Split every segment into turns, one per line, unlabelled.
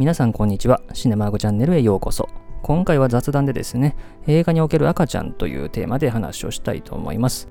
皆さんこんにちは。シネマーグチャンネルへようこそ。今回は雑談でですね、映画における赤ちゃんというテーマで話をしたいと思います。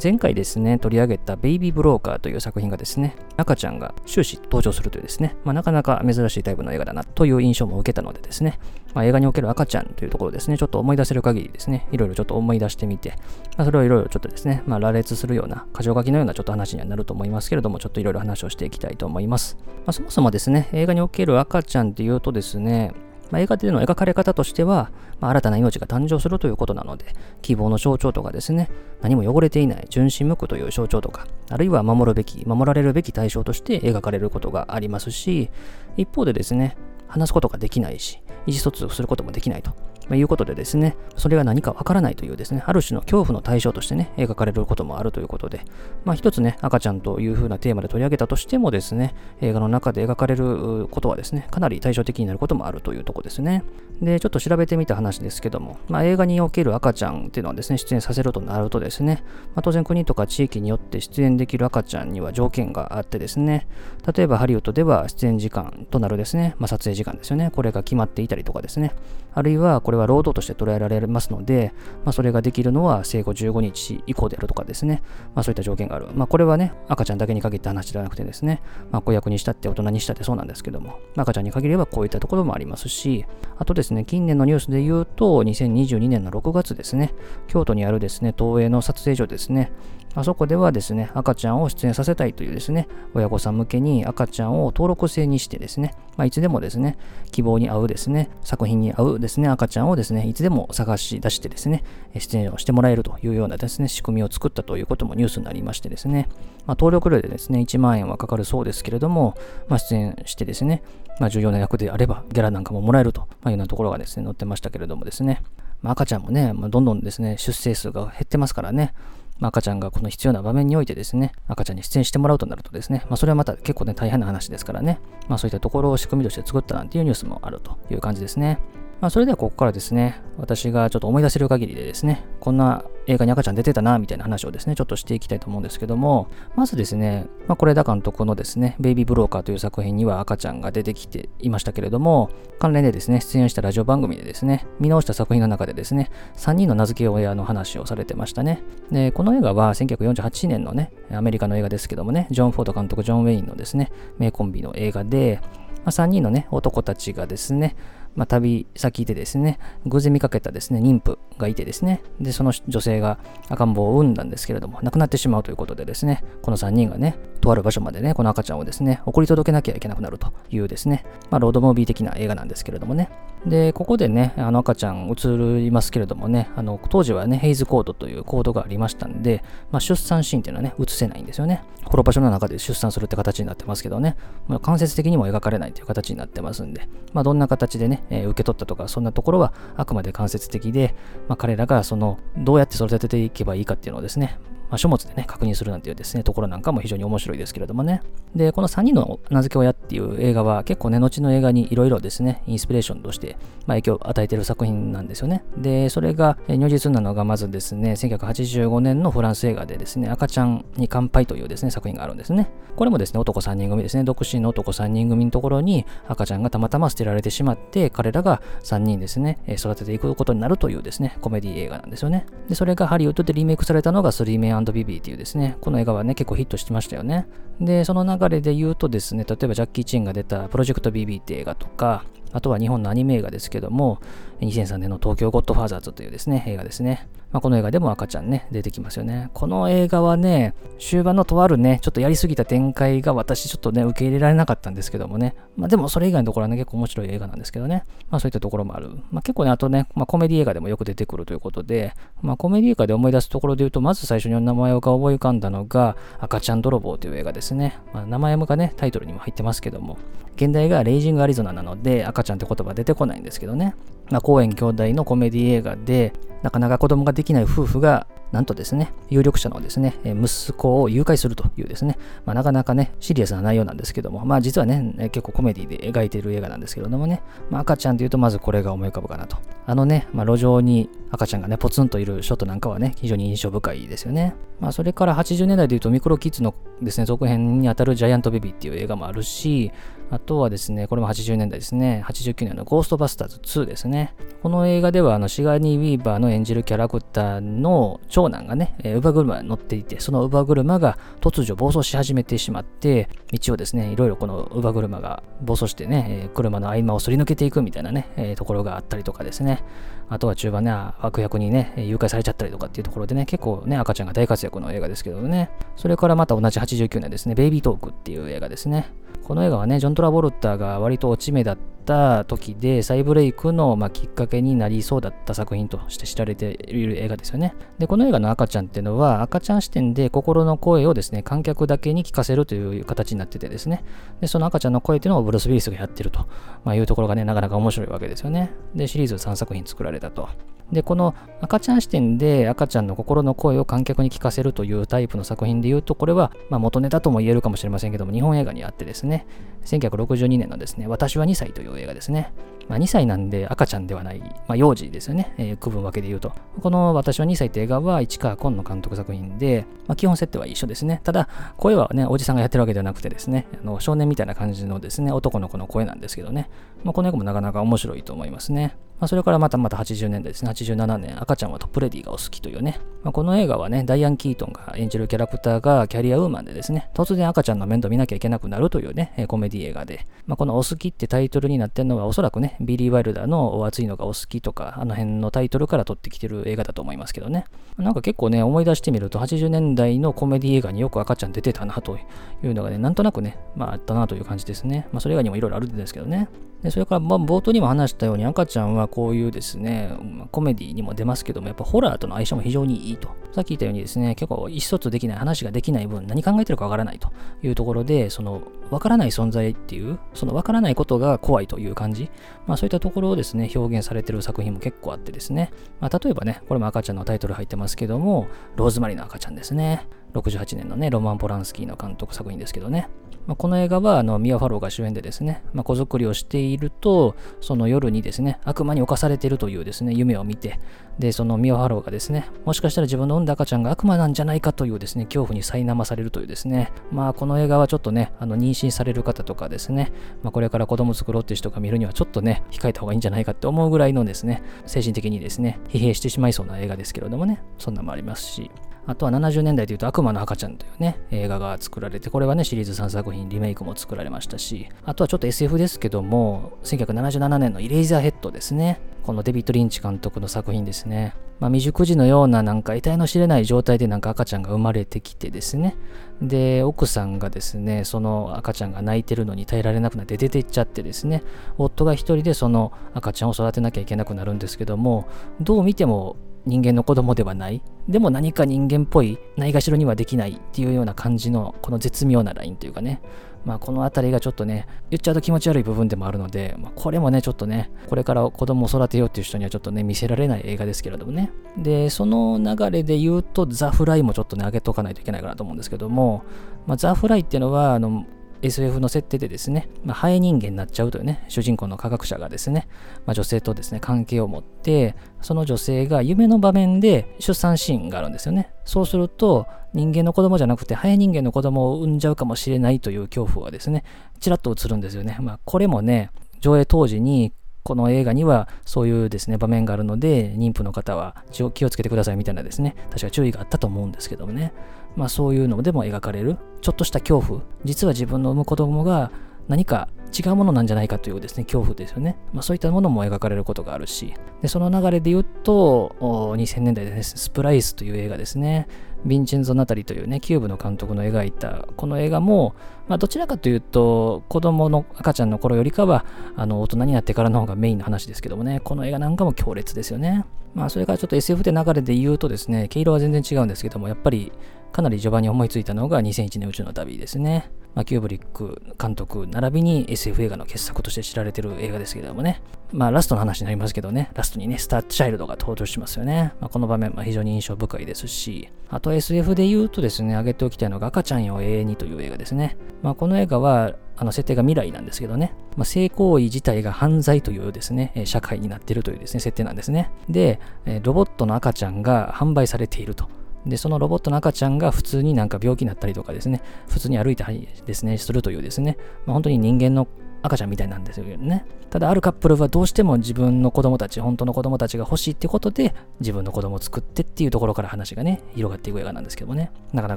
前回ですね、取り上げたベイビーブローカーという作品がですね、赤ちゃんが終始登場するというですね、まあ、なかなか珍しいタイプの映画だなという印象も受けたのでですね、まあ、映画における赤ちゃんというところですね、ちょっと思い出せる限りですね、いろいろちょっと思い出してみて、まあ、それをいろいろちょっとですね、まあ、羅列するような、箇条書きのようなちょっと話にはなると思いますけれども、ちょっといろいろ話をしていきたいと思います。まあ、そもそもですね、映画における赤ちゃんっていうとですね、まあ、映画での描かれ方としては、まあ、新たな命が誕生するということなので、希望の象徴とかですね、何も汚れていない純真無垢という象徴とか、あるいは守るべき、守られるべき対象として描かれることがありますし、一方でですね、話すことができないし、意思疎通することもできないと。まあ、いうことでですね、それが何かわからないというですね、ある種の恐怖の対象としてね、描かれることもあるということで、まあ一つね、赤ちゃんという風なテーマで取り上げたとしてもですね、映画の中で描かれることはですね、かなり対照的になることもあるというとこですね。で、ちょっと調べてみた話ですけども、まあ映画における赤ちゃんっていうのはですね、出演させるとなるとですね、まあ、当然国とか地域によって出演できる赤ちゃんには条件があってですね、例えばハリウッドでは出演時間となるですね、まあ撮影時間ですよね、これが決まっていたりとかですね、あるいはこれは労働として捉えられますので、まあ、それができるのは生後15日以降であるとかですね、まあ、そういった条件がある。まあ、これはね、赤ちゃんだけに限った話ではなくてですね、まあ、子役にしたって大人にしたってそうなんですけども、赤ちゃんに限ればこういったところもありますし、あとですね、近年のニュースで言うと、2022年の6月ですね、京都にあるですね、東映の撮影所ですね、あそこではですね、赤ちゃんを出演させたいというですね、親御さん向けに赤ちゃんを登録制にしてですね、まあ、いつでもですね、希望に合うですね、作品に合うですね、赤ちゃんをですね、いつでも探し出してですね、出演をしてもらえるというようなですね、仕組みを作ったということもニュースになりましてですね、まあ、登録料でですね、1万円はかかるそうですけれども、まあ、出演してですね、まあ、重要な役であれば、ギャラなんかももらえるというようなところがですね、載ってましたけれどもですね、まあ、赤ちゃんもね、まあ、どんどんですね、出生数が減ってますからね、まあ、赤ちゃんがこの必要な場面においてですね、赤ちゃんに出演してもらうとなるとですね、まあ、それはまた結構ね、大変な話ですからね、まあ、そういったところを仕組みとして作ったなんていうニュースもあるという感じですね。まあ、それではここからですね、私がちょっと思い出せる限りでですね、こんな映画に赤ちゃん出てたな、みたいな話をですね、ちょっとしていきたいと思うんですけども、まずですね、まあ、是枝監督のですね、ベイビーブローカーという作品には赤ちゃんが出てきていましたけれども、関連でですね、出演したラジオ番組でですね、見直した作品の中でですね、3人の名付け親の話をされてましたね。で、この映画は1948年のね、アメリカの映画ですけどもね、ジョン・フォード監督、ジョン・ウェインのですね、名コンビの映画で、まあ、3人のね、男たちがですね、まあ、旅先でですね、偶然見かけたですね、妊婦がいてですね、で、その女性が赤ん坊を産んだんですけれども、亡くなってしまうということでですね、この3人がね、とある場所までね、この赤ちゃんをですね、送り届けなきゃいけなくなるというですね、まあ、ロードムービー的な映画なんですけれどもね。で、ここでね、あの赤ちゃん映りますけれどもね、あの当時はね、ヘイズコードというコードがありましたんで、まあ、出産シーンっていうのはね、映せないんですよね。この場所の中で出産するって形になってますけどね、まあ、間接的にも描かれないという形になってますんで、まあ、どんな形でね、えー、受け取ったとか、そんなところはあくまで間接的で、まあ、彼らがその、どうやって育てていけばいいかっていうのをですね、まあ、書物でね、確認するなんていうですね、ところなんかも非常に面白いですけれどもね。で、この3人の名付け親っていう映画は結構ね、後の映画にいろいろですね、インスピレーションとして、まあ、影響を与えている作品なんですよね。で、それが如実なのがまずですね、1985年のフランス映画でですね、赤ちゃんに乾杯というですね、作品があるんですね。これもですね、男3人組ですね、独身の男3人組のところに赤ちゃんがたまたま捨てられてしまって、彼らが3人ですね、育てていくことになるというですね、コメディ映画なんですよね。で、それがハリウッドでリメイクされたのがスリーメンビビーっていうですね、この映画はね、結構ヒットしてましたよね。で、その流れで言うとですね、例えばジャッキー・チェンが出たプロジェクト BB って映画とか、あとは日本のアニメ映画ですけども、2003年の東京ゴッドファーザーズというですね、映画ですね。まあ、この映画でも赤ちゃんね、出てきますよね。この映画はね、終盤のとあるね、ちょっとやりすぎた展開が私ちょっとね、受け入れられなかったんですけどもね。まあ、でもそれ以外のところはね、結構面白い映画なんですけどね。まあそういったところもある。まあ結構ね、あとね、まあコメディ映画でもよく出てくるということで、まあコメディ映画で思い出すところで言うと、まず最初に名前が思い浮かんだのが、赤ちゃん泥棒という映画ですね。まあ名前がね、タイトルにも入ってますけども、現代がレイジングアリゾナなので、赤ちゃんって言葉出てこないんですけどね。まあ、公園兄弟のコメディ映画で、なかなか子供ができない夫婦が、なんとですね、有力者のですね、息子を誘拐するというですね、まあ、なかなかね、シリアスな内容なんですけども、まあ実はね、結構コメディで描いている映画なんですけれどもね、まあ、赤ちゃんというとまずこれが思い浮かぶかなと。あのね、まあ、路上に赤ちゃんがね、ポツンといるショットなんかはね、非常に印象深いですよね。まあそれから80年代でいうとミクロキッズのですね、続編にあたるジャイアントベビーっていう映画もあるし、あとはですね、これも80年代ですね、89年のゴーストバスターズ2ですね。この映画では、あの、シガニー・ウィーバーの演じるキャラクターの長長男がねえ、乳母車に乗っていて、その乳母車が突如暴走し始めてしまって、道をですね、いろいろこの乳母車が暴走してねえ、車の合間をすり抜けていくみたいなねえ、ところがあったりとかですね。あとは中盤ね、悪役にね、誘拐されちゃったりとかっていうところでね、結構ね、赤ちゃんが大活躍の映画ですけどね。それからまた同じ89年ですね、ベイビートークっていう映画ですね。この映画はね、ジョン・トラボルタが割と落ち目だった時で、再ブレイクの、まあ、きっかけになりそうだった作品として知られている映画ですよね。で、この映画の赤ちゃんっていうのは、赤ちゃん視点で心の声をですね、観客だけに聞かせるという形になっててですね、で、その赤ちゃんの声っていうのをブルース・ウィリスがやってると、まあ、いうところがね、なかなか面白いわけですよね。で、シリーズ3作品作られたと。で、この赤ちゃん視点で赤ちゃんの心の声を観客に聞かせるというタイプの作品で言うと、これは、ま、元ネタとも言えるかもしれませんけども、日本映画にあってですね、1962年のですね、私は2歳という映画ですね。まあ、2歳なんで赤ちゃんではない、まあ、幼児ですよね、えー、区分分けで言うと。この私は2歳って映画は市川崑の監督作品で、まあ、基本設定は一緒ですね。ただ、声はね、おじさんがやってるわけではなくてですね、あの少年みたいな感じのですね、男の子の声なんですけどね、まあ、この映画もなかなか面白いと思いますね。まあ、それからまたまた80年代ですね、87年、赤ちゃんはトップレディがお好きというね、まあ、この映画はね、ダイアン・キートンが演じるキャラクターがキャリアウーマンでですね、突然赤ちゃんの面倒見なきゃいけなくなるというね、コメディ映画で、まあ、このお好きってタイトルになってるのはおそらくね、ビリー・ワイルダーの熱いのがお好きとか、あの辺のタイトルから取ってきてる映画だと思いますけどね。なんか結構ね、思い出してみると、80年代のコメディ映画によく赤ちゃん出てたなというのがね、なんとなくね、まああったなという感じですね。まあそれ以外にもいろいろあるんですけどね。でそれからま冒頭にも話したように赤ちゃんはこういうですね、コメディにも出ますけども、やっぱホラーとの相性も非常にいいと。さっき言ったようにですね、結構意思疎通できない話ができない分、何考えてるかわからないというところで、そのわからない存在っていう、そのわからないことが怖いという感じ、まあそういったところをですね、表現されてる作品も結構あってですね、まあ例えばね、これも赤ちゃんのタイトル入ってますけども、ローズマリーの赤ちゃんですね。68年のね、ロマン・ポランスキーの監督作品ですけどね。まあ、この映画はあのミア・ファローが主演でですね、まあ、子作りをしていると、その夜にですね、悪魔に侵されているというですね、夢を見て、で、そのミア・ファローがですね、もしかしたら自分の産んだ赤ちゃんが悪魔なんじゃないかというですね、恐怖に苛まされるというですね、まあこの映画はちょっとね、あの妊娠される方とかですね、まあこれから子供作ろうっていう人が見るにはちょっとね、控えた方がいいんじゃないかって思うぐらいのですね、精神的にですね、疲弊してしまいそうな映画ですけれどもね、そんなのもありますし、あとは70年代でいうと悪魔の赤ちゃんというね、映画が作られて、これはね、シリーズ3作品、リメイクも作られましたし、あとはちょっと SF ですけども、1977年のイレイザーヘッドですね。このデビッド・リンチ監督の作品ですね。まあ、未熟児のようななんか得体の知れない状態でなんか赤ちゃんが生まれてきてですね。で、奥さんがですね、その赤ちゃんが泣いてるのに耐えられなくなって出ていっちゃってですね、夫が一人でその赤ちゃんを育てなきゃいけなくなるんですけども、どう見ても人間の子供ではない。でも何か人間っぽい、ないがしろにはできないっていうような感じの、この絶妙なラインというかね。まあこの辺りがちょっとね、言っちゃうと気持ち悪い部分でもあるので、まあ、これもね、ちょっとね、これから子供を育てようっていう人にはちょっとね、見せられない映画ですけれどもね。で、その流れで言うと、ザ・フライもちょっとね、上げとかないといけないかなと思うんですけども、まあ、ザ・フライっていうのは、あの、SF の設定でですね、まあ、ハエ人間になっちゃうというね、主人公の科学者がですね、まあ、女性とですね、関係を持って、その女性が夢の場面で出産シーンがあるんですよね。そうすると、人間の子供じゃなくて、ハエ人間の子供を産んじゃうかもしれないという恐怖がですね、ちらっと映るんですよね。まあ、これもね、上映当時にこの映画にはそういうですね、場面があるので、妊婦の方は気をつけてくださいみたいなですね、確か注意があったと思うんですけどもね。まあそういうのでも描かれる、ちょっとした恐怖。実は自分の産む子供が何か違うものなんじゃないかというですね、恐怖ですよね。まあそういったものも描かれることがあるし、で、その流れで言うと、2000年代ですね、スプライスという映画ですね。ヴィンチェンゾ・ナタリというね、キューブの監督の描いたこの映画も、まあ、どちらかというと、子供の赤ちゃんの頃よりかは、あの、大人になってからの方がメインの話ですけどもね、この映画なんかも強烈ですよね。まあ、それからちょっと SF で流れで言うとですね、毛色は全然違うんですけども、やっぱり、かなり序盤に思いついたのが2001年宇宙の旅ですね。まあ、キューブリック監督並びに SF 映画の傑作として知られてる映画ですけどもね。まあラストの話になりますけどね、ラストにね、スターチャイルドが登場しますよね。まあ、この場面は非常に印象深いですし、あと SF で言うとですね、挙げておきたいのが赤ちゃんよ永遠にという映画ですね。まあこの映画は、あの設定が未来なんですけどね、まあ、性行為自体が犯罪というですね、社会になっているというですね、設定なんですね。で、ロボットの赤ちゃんが販売されていると。で、そのロボットの赤ちゃんが普通になんか病気になったりとかですね、普通に歩いたりですね、するというですね、まあ、本当に人間の赤ちゃんみたいなんですよね。ただあるカップルはどうしても自分の子供たち、本当の子供たちが欲しいってことで、自分の子供を作ってっていうところから話がね、広がっていく映画なんですけどもね、なかな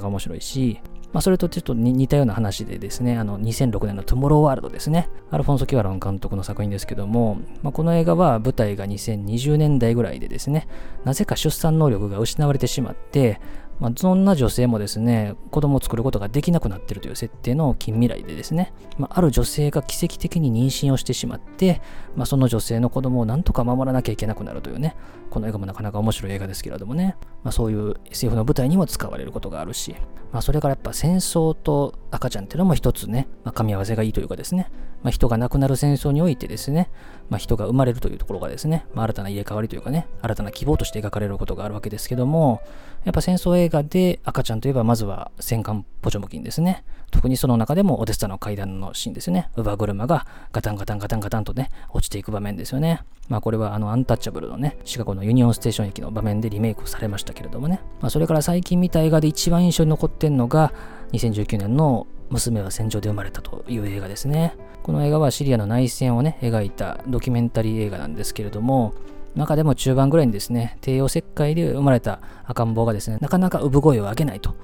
か面白いし、まあ、それとちょっと似たような話でですね、あの、2006年のトゥモローワールドですね。アルフォンソ・キュアロン監督の作品ですけども、まあ、この映画は舞台が2020年代ぐらいでですね、なぜか出産能力が失われてしまって、まあ、そんな女性もですね、子供を作ることができなくなっているという設定の近未来でですね、まあ、ある女性が奇跡的に妊娠をしてしまって、まあ、その女性の子供をなんとか守らなきゃいけなくなるというね、この映画もなかなか面白い映画ですけれどもね、まあ、そういう SF の舞台にも使われることがあるし、まあ、それからやっぱ戦争と赤ちゃんっていうのも一つね、まあ、噛み合わせがいいというかですね、まあ、人が亡くなる戦争においてですね、まあ、人が生まれるというところがですね、まあ、新たな入れ替わりというかね、新たな希望として描かれることがあるわけですけども、やっぱ戦争映画で赤ちゃんといえばまずは戦艦ポチョムキンですね。特にその中でもオデッサの階段のシーンですね。乳母車がガタンガタンガタンガタンとね、落ちていく場面ですよね。まあこれはあのアンタッチャブルのね、シカゴのユニオンステーション駅の場面でリメイクされましたけれどもね。まあそれから最近見た映画で一番印象に残ってんのが、2019年の娘は戦場で生まれたという映画ですね。この映画はシリアの内戦をね、描いたドキュメンタリー映画なんですけれども、中でも中盤ぐらいにですね、帝王切開で生まれた赤ん坊がですね、なかなか産声を上げないと。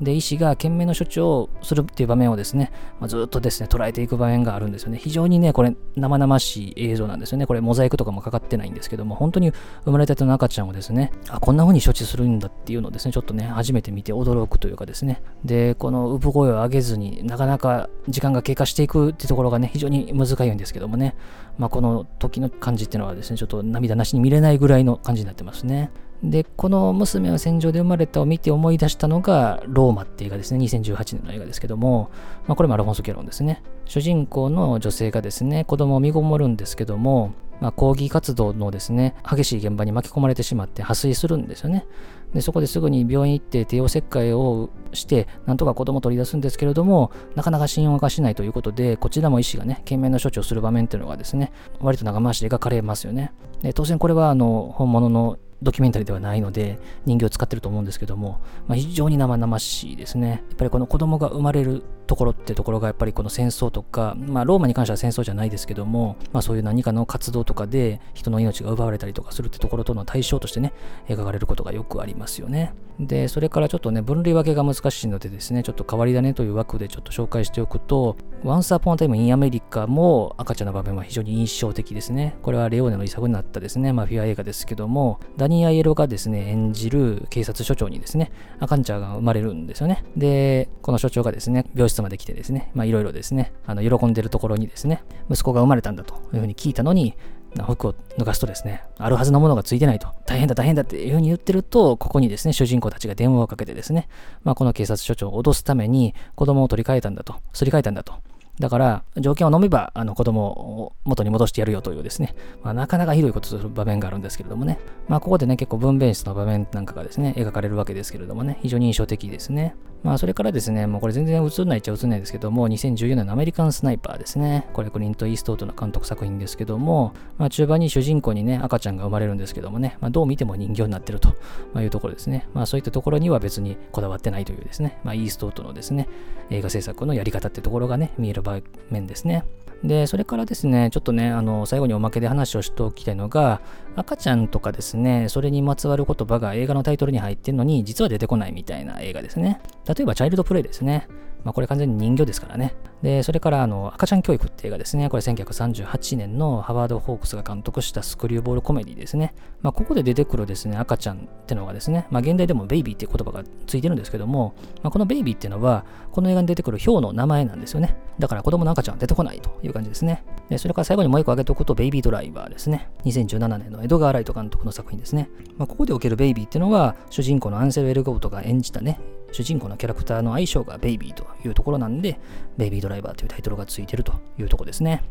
で、医師が懸命の処置をするっていう場面をですね、まあ、ずっとですね、捉えていく場面があるんですよね。非常にね、これ生々しい映像なんですよね。これモザイクとかもかかってないんですけども、本当に生まれたての赤ちゃんをですね、あ、こんな風に処置するんだっていうのをですね、ちょっとね、初めて見て驚くというかですね。で、この産声を上げずになかなか時間が経過していくっていうところがね、非常に難しいんですけどもね、まあ、この時の感じっていうのはですね、ちょっと涙なしに見れないぐらいの感じになってますね。で、この娘は戦場で生まれたを見て思い出したのが、ローマっていう映画ですね。2018年の映画ですけども、まあ、これもアルフォンソ・ケロンですね。主人公の女性がですね、子供を身ごもるんですけども、まあ、抗議活動のですね、激しい現場に巻き込まれてしまって破水するんですよね。で、そこですぐに病院行って帝王切開をして、なんとか子供を取り出すんですけれども、なかなか信用がしないということで、こちらも医師がね、懸命な処置をする場面っていうのがですね、割と長回しで描かれますよね。で、当然これはあの、本物のドキュメンタリーではないので人形を使ってると思うんですけども、まあ、非常に生々しいですね。やっぱりこの子供が生まれるところってところがやっぱりこの戦争とか、まあローマに関しては戦争じゃないですけども、まあそういう何かの活動とかで人の命が奪われたりとかするってところとの対象としてね、描かれることがよくありますよね。で、それからちょっとね、分類分けが難しいのでですね、ちょっと変わり種という枠でちょっと紹介しておくと、Once Upon a Time in America も赤ちゃんの場面は非常に印象的ですね。これはレオーネの遺作になったですね、マフィア映画ですけども、ダニー・アイエロがですね、演じる警察署長にですね、赤ちゃんが生まれるんですよね。で、この署長がですね、病室まで来てですね、まあいろいろですね、あの喜んでるところにですね、息子が生まれたんだというふうに聞いたのに、服を脱がすとですね、あるはずのものがついてないと、大変だ大変だっていうふうに言ってると、ここにですね、主人公たちが電話をかけてですね、まあ、この警察署長を脅すために子供を取り替えたんだと、すり替えたんだと。だから、条件を飲めば、あの子供を元に戻してやるよというですね、まあ、なかなかひどいことする場面があるんですけれどもね、まあ、ここでね、結構分娩室の場面なんかがですね、描かれるわけですけれどもね、非常に印象的ですね。まあ、それからですね、もうこれ全然映んないっちゃ映んないですけども、2014年のアメリカンスナイパーですね。これクリント・イーストウッドの監督作品ですけども、まあ、中盤に主人公にね、赤ちゃんが生まれるんですけどもね、まあ、どう見ても人形になってるというところですね。まあ、そういったところには別にこだわってないというですね、まあ、イーストウッドのですね、映画制作のやり方ってところがね、見える場面ですね。で、それからですね、ちょっとね、あの、最後におまけで話をしておきたいのが、赤ちゃんとかですね、それにまつわる言葉が映画のタイトルに入ってるのに、実は出てこないみたいな映画ですね。例えば、チャイルドプレイですね。まあ、これ完全に人形ですからね。で、それから、あの、赤ちゃん教育って映画ですね。これ1938年のハワード・ホークスが監督したスクリューボールコメディですね。まあ、ここで出てくるですね、赤ちゃんってのがですね、まあ、現代でもベイビーっていう言葉がついてるんですけども、まあ、このベイビーっていうのは、この映画に出てくるヒョウの名前なんですよね。だから子供の赤ちゃんは出てこないという感じですね。で、それから最後にもう一個挙げておくと、ベイビードライバーですね。2017年のエドガー・ライト監督の作品ですね。まあ、ここでおけるベイビーっていうのは、主人公のアンセル・エルゴートが演じたね、主人公のキャラクターの相性がベイビーというところなんで、ベイビードライバーというタイトルがついてるというところですね。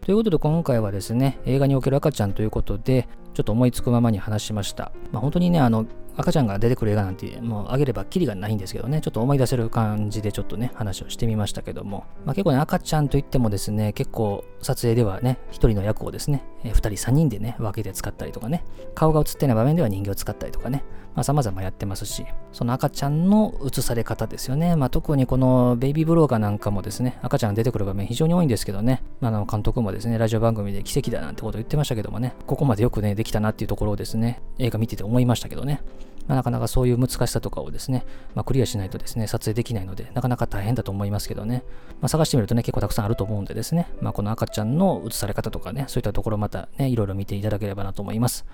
ということで今回はですね、映画における赤ちゃんということで、ちょっと思いつくままに話しました。まあ、本当にね、あの、赤ちゃんが出てくる映画なんてもうあげればキリがないんですけどね、ちょっと思い出せる感じでちょっとね、話をしてみましたけども、まあ、結構ね、赤ちゃんといってもですね、結構撮影ではね、1人の役をですね、え2人3人でね、分けて使ったりとかね、顔が映ってない場面では人形を使ったりとかね、まあ、様々やってますし、その赤ちゃんの映され方ですよね。まあ、特にこのベイビーブローカーなんかもですね、赤ちゃんが出てくる場面非常に多いんですけどね、あ、の監督もですね、ラジオ番組で奇跡だなんてことを言ってましたけどもね、ここまでよくね、できたなっていうところをですね、映画見てて思いましたけどね。まあ、なかなかそういう難しさとかをですね、まあ、クリアしないとですね、撮影できないので、なかなか大変だと思いますけどね、まあ、探してみるとね、結構たくさんあると思うんでですね、まあ、この赤ちゃんの映され方とかね、そういったところまたね、いろいろ見ていただければなと思います。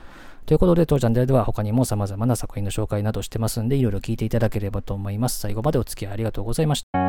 ということで、当チャンネルでは他にも様々な作品の紹介などしてますんで、いろいろ聞いていただければと思います。最後までお付き合いありがとうございました。